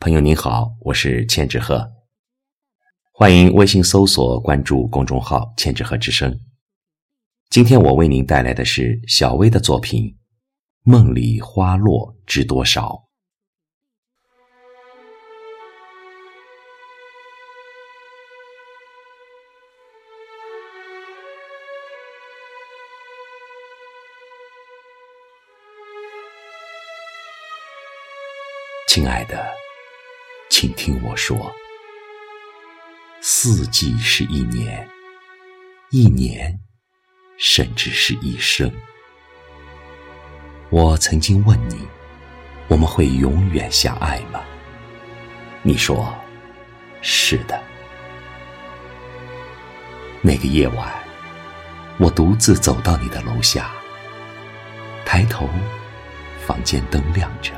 朋友您好，我是千纸鹤，欢迎微信搜索关注公众号“千纸鹤之声”。今天我为您带来的是小薇的作品《梦里花落知多少》。亲爱的。请听我说，四季是一年，一年甚至是一生。我曾经问你，我们会永远相爱吗？你说，是的。那个夜晚，我独自走到你的楼下，抬头，房间灯亮着，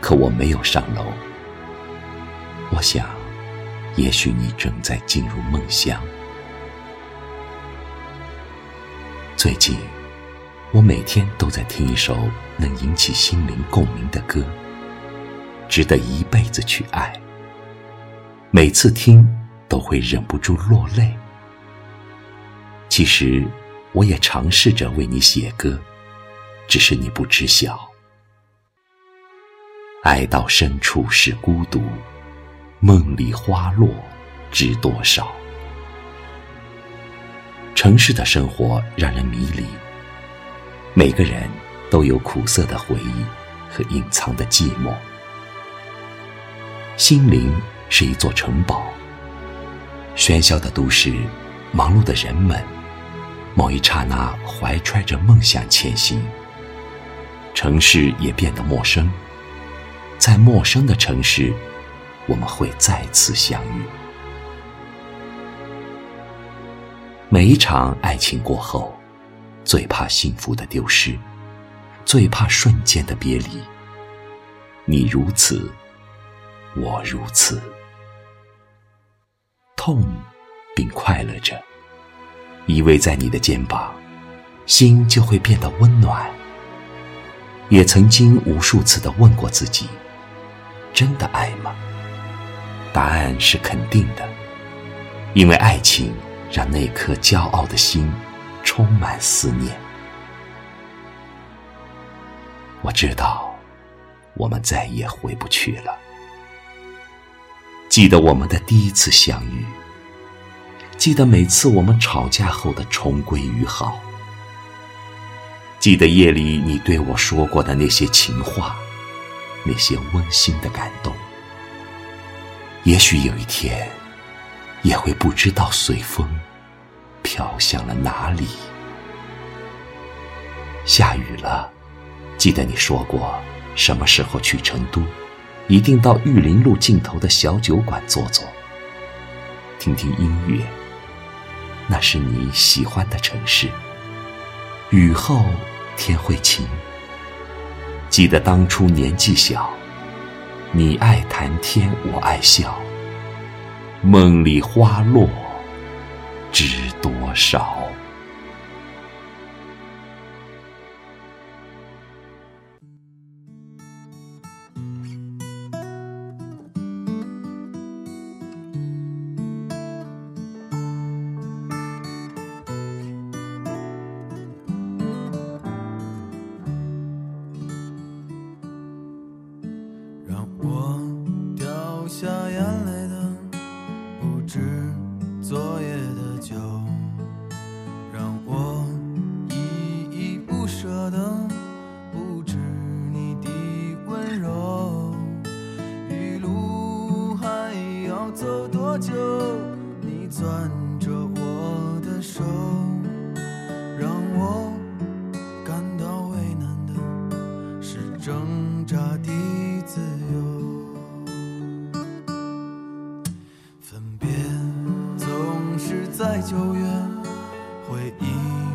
可我没有上楼。我想，也许你正在进入梦乡。最近，我每天都在听一首能引起心灵共鸣的歌，值得一辈子去爱。每次听都会忍不住落泪。其实，我也尝试着为你写歌，只是你不知晓。爱到深处是孤独。梦里花落知多少？城市的生活让人迷离，每个人都有苦涩的回忆和隐藏的寂寞。心灵是一座城堡，喧嚣的都市，忙碌的人们，某一刹那怀揣着梦想前行。城市也变得陌生，在陌生的城市。我们会再次相遇。每一场爱情过后，最怕幸福的丢失，最怕瞬间的别离。你如此，我如此，痛并快乐着，依偎在你的肩膀，心就会变得温暖。也曾经无数次的问过自己：真的爱吗？答案是肯定的，因为爱情让那颗骄傲的心充满思念。我知道，我们再也回不去了。记得我们的第一次相遇，记得每次我们吵架后的重归于好，记得夜里你对我说过的那些情话，那些温馨的感动。也许有一天，也会不知道随风飘向了哪里。下雨了，记得你说过，什么时候去成都，一定到玉林路尽头的小酒馆坐坐，听听音乐。那是你喜欢的城市。雨后天会晴。记得当初年纪小。你爱谈天，我爱笑。梦里花落知多少？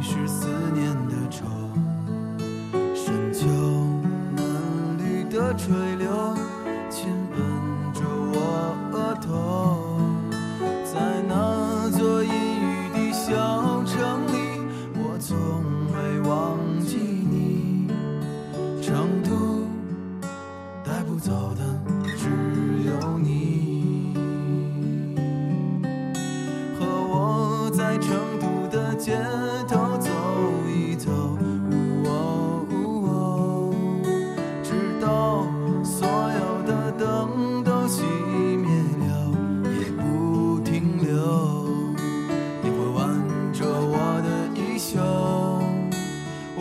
是思念的愁。深秋嫩绿的垂柳，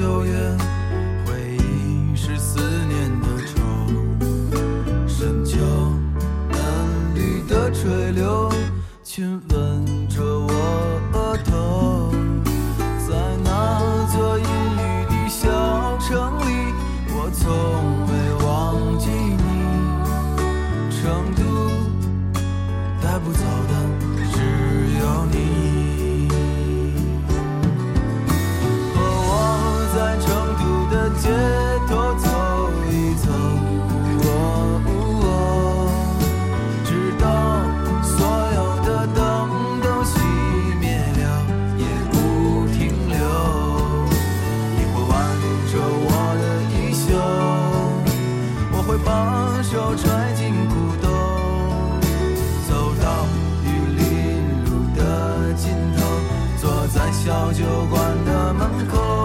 遥远小酒馆的门口